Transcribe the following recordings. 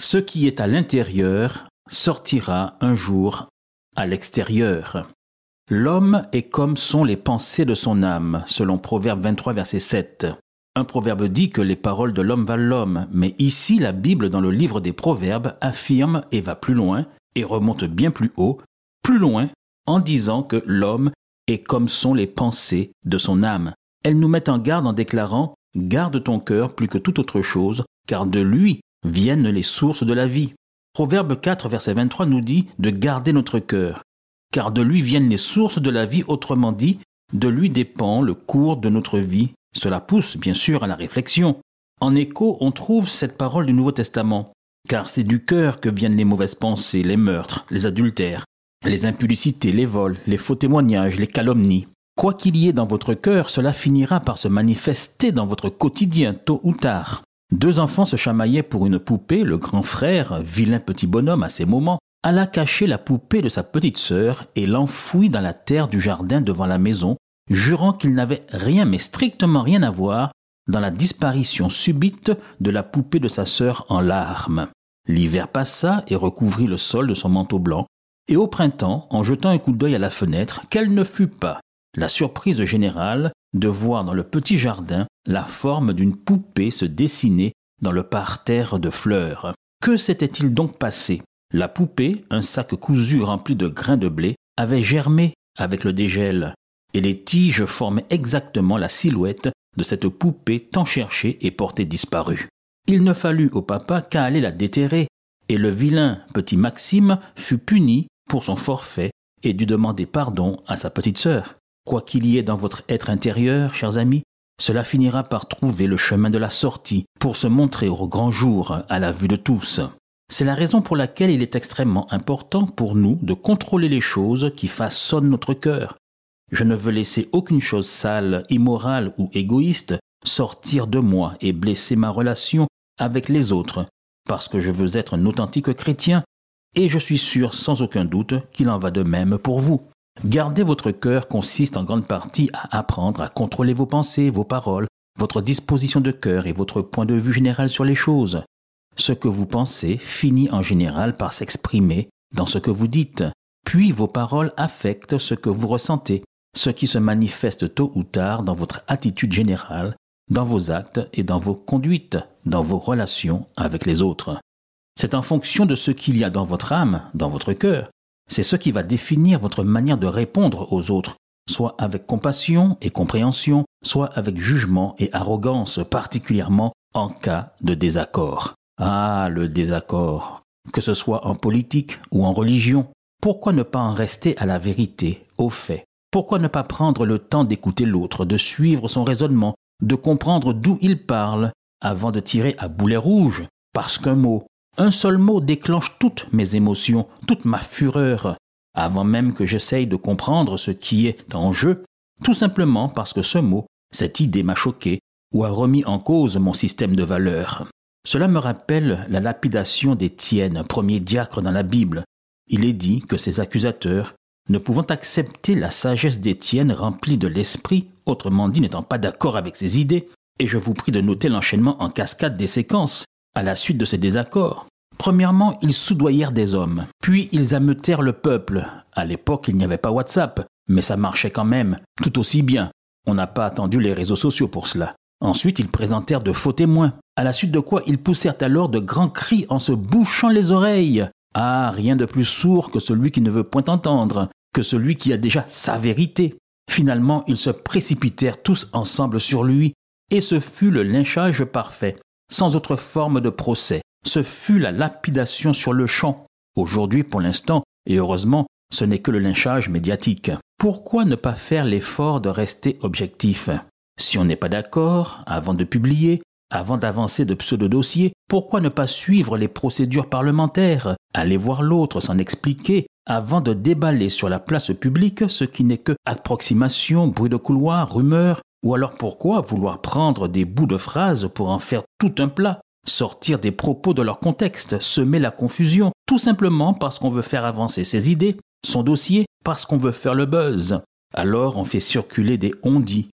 Ce qui est à l'intérieur sortira un jour à l'extérieur. L'homme est comme sont les pensées de son âme, selon Proverbe 23, verset 7. Un proverbe dit que les paroles de l'homme valent l'homme, mais ici la Bible dans le livre des Proverbes affirme et va plus loin, et remonte bien plus haut, plus loin, en disant que l'homme est comme sont les pensées de son âme. Elle nous met en garde en déclarant Garde ton cœur plus que toute autre chose, car de lui viennent les sources de la vie. Proverbe 4, verset 23 nous dit de garder notre cœur, car de lui viennent les sources de la vie, autrement dit, de lui dépend le cours de notre vie. Cela pousse bien sûr à la réflexion. En écho, on trouve cette parole du Nouveau Testament, car c'est du cœur que viennent les mauvaises pensées, les meurtres, les adultères, les impudicités, les vols, les faux témoignages, les calomnies. Quoi qu'il y ait dans votre cœur, cela finira par se manifester dans votre quotidien tôt ou tard. Deux enfants se chamaillaient pour une poupée, le grand frère, vilain petit bonhomme à ces moments, alla cacher la poupée de sa petite sœur et l'enfouit dans la terre du jardin devant la maison, jurant qu'il n'avait rien mais strictement rien à voir dans la disparition subite de la poupée de sa sœur en larmes. L'hiver passa et recouvrit le sol de son manteau blanc, et au printemps, en jetant un coup d'œil à la fenêtre, quelle ne fut pas la surprise générale de voir dans le petit jardin la forme d'une poupée se dessiner dans le parterre de fleurs. Que s'était-il donc passé? La poupée, un sac cousu rempli de grains de blé, avait germé avec le dégel, et les tiges formaient exactement la silhouette de cette poupée tant cherchée et portée disparue. Il ne fallut au papa qu'à aller la déterrer, et le vilain petit Maxime fut puni pour son forfait et dut demander pardon à sa petite sœur. Quoi qu'il y ait dans votre être intérieur, chers amis, cela finira par trouver le chemin de la sortie pour se montrer au grand jour à la vue de tous. C'est la raison pour laquelle il est extrêmement important pour nous de contrôler les choses qui façonnent notre cœur. Je ne veux laisser aucune chose sale, immorale ou égoïste sortir de moi et blesser ma relation avec les autres, parce que je veux être un authentique chrétien, et je suis sûr sans aucun doute qu'il en va de même pour vous. Garder votre cœur consiste en grande partie à apprendre à contrôler vos pensées, vos paroles, votre disposition de cœur et votre point de vue général sur les choses. Ce que vous pensez finit en général par s'exprimer dans ce que vous dites, puis vos paroles affectent ce que vous ressentez, ce qui se manifeste tôt ou tard dans votre attitude générale, dans vos actes et dans vos conduites, dans vos relations avec les autres. C'est en fonction de ce qu'il y a dans votre âme, dans votre cœur, c'est ce qui va définir votre manière de répondre aux autres, soit avec compassion et compréhension, soit avec jugement et arrogance, particulièrement en cas de désaccord. Ah, le désaccord. Que ce soit en politique ou en religion, pourquoi ne pas en rester à la vérité, aux faits Pourquoi ne pas prendre le temps d'écouter l'autre, de suivre son raisonnement, de comprendre d'où il parle, avant de tirer à boulet rouge Parce qu'un mot, un seul mot déclenche toutes mes émotions, toute ma fureur, avant même que j'essaye de comprendre ce qui est en jeu, tout simplement parce que ce mot, cette idée m'a choqué ou a remis en cause mon système de valeurs. Cela me rappelle la lapidation d'Étienne, premier diacre dans la Bible. Il est dit que ses accusateurs, ne pouvant accepter la sagesse d'Étienne remplie de l'esprit, autrement dit n'étant pas d'accord avec ses idées, et je vous prie de noter l'enchaînement en cascade des séquences, à la suite de ces désaccords. Premièrement, ils soudoyèrent des hommes, puis ils ameutèrent le peuple. À l'époque, il n'y avait pas WhatsApp, mais ça marchait quand même, tout aussi bien. On n'a pas attendu les réseaux sociaux pour cela. Ensuite, ils présentèrent de faux témoins, à la suite de quoi ils poussèrent alors de grands cris en se bouchant les oreilles. Ah, rien de plus sourd que celui qui ne veut point entendre, que celui qui a déjà sa vérité. Finalement, ils se précipitèrent tous ensemble sur lui, et ce fut le lynchage parfait sans autre forme de procès. Ce fut la lapidation sur le champ. Aujourd'hui, pour l'instant, et heureusement, ce n'est que le lynchage médiatique. Pourquoi ne pas faire l'effort de rester objectif? Si on n'est pas d'accord, avant de publier, avant d'avancer de pseudo-dossiers, Pourquoi ne pas suivre les procédures parlementaires, aller voir l'autre, s'en expliquer, avant de déballer sur la place publique ce qui n'est que approximation, bruit de couloir, rumeur, ou alors pourquoi vouloir prendre des bouts de phrases pour en faire tout un plat, sortir des propos de leur contexte, semer la confusion, tout simplement parce qu'on veut faire avancer ses idées, son dossier, parce qu'on veut faire le buzz. Alors on fait circuler des on dit,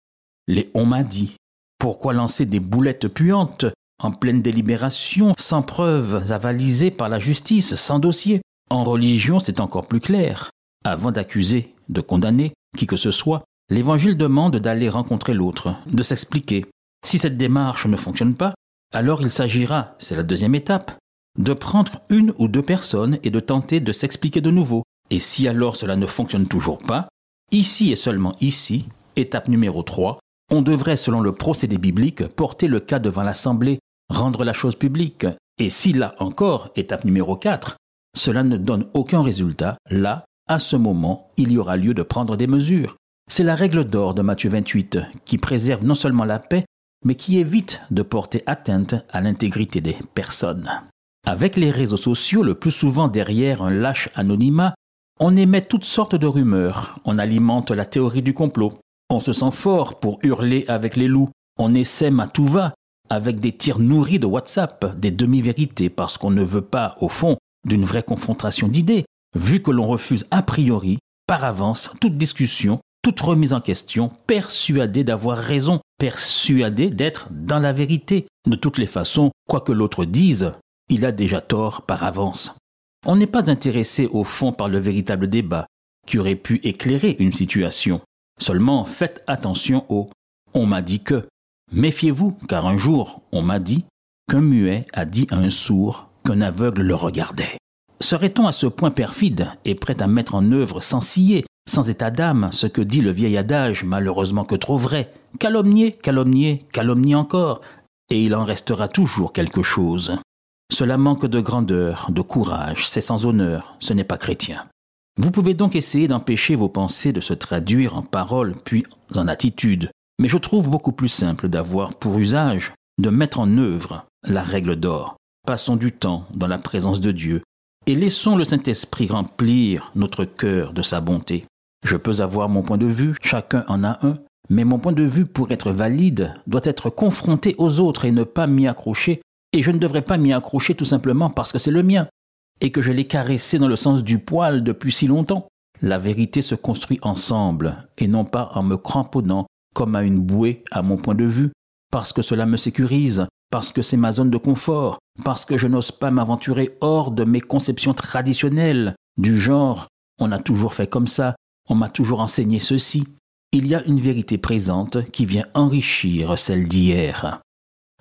les on m'a dit. Pourquoi lancer des boulettes puantes en pleine délibération, sans preuves avalisées par la justice, sans dossier? En religion, c'est encore plus clair. Avant d'accuser, de condamner qui que ce soit, l'Évangile demande d'aller rencontrer l'autre, de s'expliquer. Si cette démarche ne fonctionne pas, alors il s'agira, c'est la deuxième étape, de prendre une ou deux personnes et de tenter de s'expliquer de nouveau. Et si alors cela ne fonctionne toujours pas, ici et seulement ici, étape numéro 3, on devrait, selon le procédé biblique, porter le cas devant l'Assemblée, rendre la chose publique. Et si là encore, étape numéro 4, cela ne donne aucun résultat, là, à ce moment, il y aura lieu de prendre des mesures. C'est la règle d'or de Matthieu 28 qui préserve non seulement la paix, mais qui évite de porter atteinte à l'intégrité des personnes. Avec les réseaux sociaux, le plus souvent derrière un lâche anonymat, on émet toutes sortes de rumeurs, on alimente la théorie du complot, on se sent fort pour hurler avec les loups, on essaime à tout avec des tirs nourris de WhatsApp, des demi-vérités, parce qu'on ne veut pas, au fond, d'une vraie confrontation d'idées, vu que l'on refuse a priori, par avance, toute discussion toute remise en question, persuadé d'avoir raison, persuadé d'être dans la vérité. De toutes les façons, quoi que l'autre dise, il a déjà tort par avance. On n'est pas intéressé au fond par le véritable débat qui aurait pu éclairer une situation. Seulement faites attention au on m'a dit que. Méfiez-vous, car un jour on m'a dit qu'un muet a dit à un sourd qu'un aveugle le regardait. Serait-on à ce point perfide et prêt à mettre en œuvre sans scier sans état d'âme, ce que dit le vieil adage, malheureusement que trop vrai. Calomnier, calomnier, calomnier encore, et il en restera toujours quelque chose. Cela manque de grandeur, de courage, c'est sans honneur, ce n'est pas chrétien. Vous pouvez donc essayer d'empêcher vos pensées de se traduire en paroles puis en attitudes, mais je trouve beaucoup plus simple d'avoir pour usage de mettre en œuvre la règle d'or. Passons du temps dans la présence de Dieu et laissons le Saint-Esprit remplir notre cœur de sa bonté. Je peux avoir mon point de vue, chacun en a un, mais mon point de vue, pour être valide, doit être confronté aux autres et ne pas m'y accrocher, et je ne devrais pas m'y accrocher tout simplement parce que c'est le mien, et que je l'ai caressé dans le sens du poil depuis si longtemps. La vérité se construit ensemble, et non pas en me cramponnant comme à une bouée à mon point de vue, parce que cela me sécurise, parce que c'est ma zone de confort, parce que je n'ose pas m'aventurer hors de mes conceptions traditionnelles, du genre. On a toujours fait comme ça, on m'a toujours enseigné ceci. Il y a une vérité présente qui vient enrichir celle d'hier.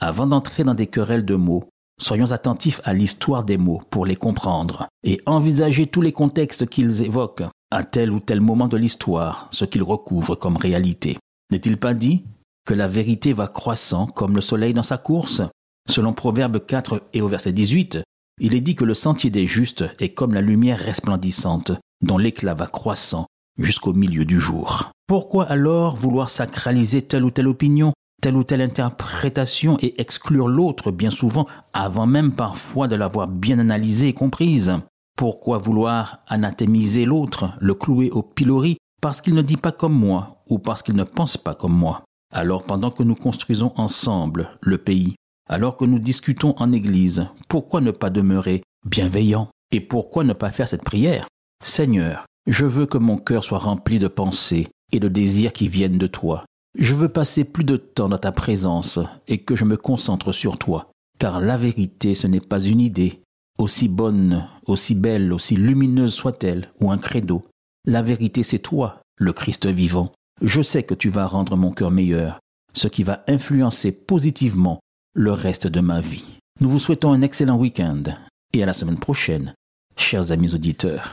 Avant d'entrer dans des querelles de mots, soyons attentifs à l'histoire des mots pour les comprendre et envisager tous les contextes qu'ils évoquent à tel ou tel moment de l'histoire, ce qu'ils recouvrent comme réalité. N'est-il pas dit que la vérité va croissant comme le soleil dans sa course? Selon Proverbe 4 et au verset 18, il est dit que le sentier des justes est comme la lumière resplendissante, dont l'éclat va croissant jusqu'au milieu du jour. Pourquoi alors vouloir sacraliser telle ou telle opinion, telle ou telle interprétation et exclure l'autre bien souvent avant même parfois de l'avoir bien analysée et comprise? Pourquoi vouloir anathémiser l'autre, le clouer au pilori parce qu'il ne dit pas comme moi ou parce qu'il ne pense pas comme moi? Alors pendant que nous construisons ensemble le pays, alors que nous discutons en Église, pourquoi ne pas demeurer bienveillant? Et pourquoi ne pas faire cette prière? Seigneur, je veux que mon cœur soit rempli de pensées et de désirs qui viennent de toi. Je veux passer plus de temps dans ta présence et que je me concentre sur toi, car la vérité ce n'est pas une idée, aussi bonne, aussi belle, aussi lumineuse soit-elle, ou un credo. La vérité c'est toi, le Christ vivant. Je sais que tu vas rendre mon cœur meilleur, ce qui va influencer positivement le reste de ma vie. Nous vous souhaitons un excellent week-end et à la semaine prochaine, chers amis auditeurs.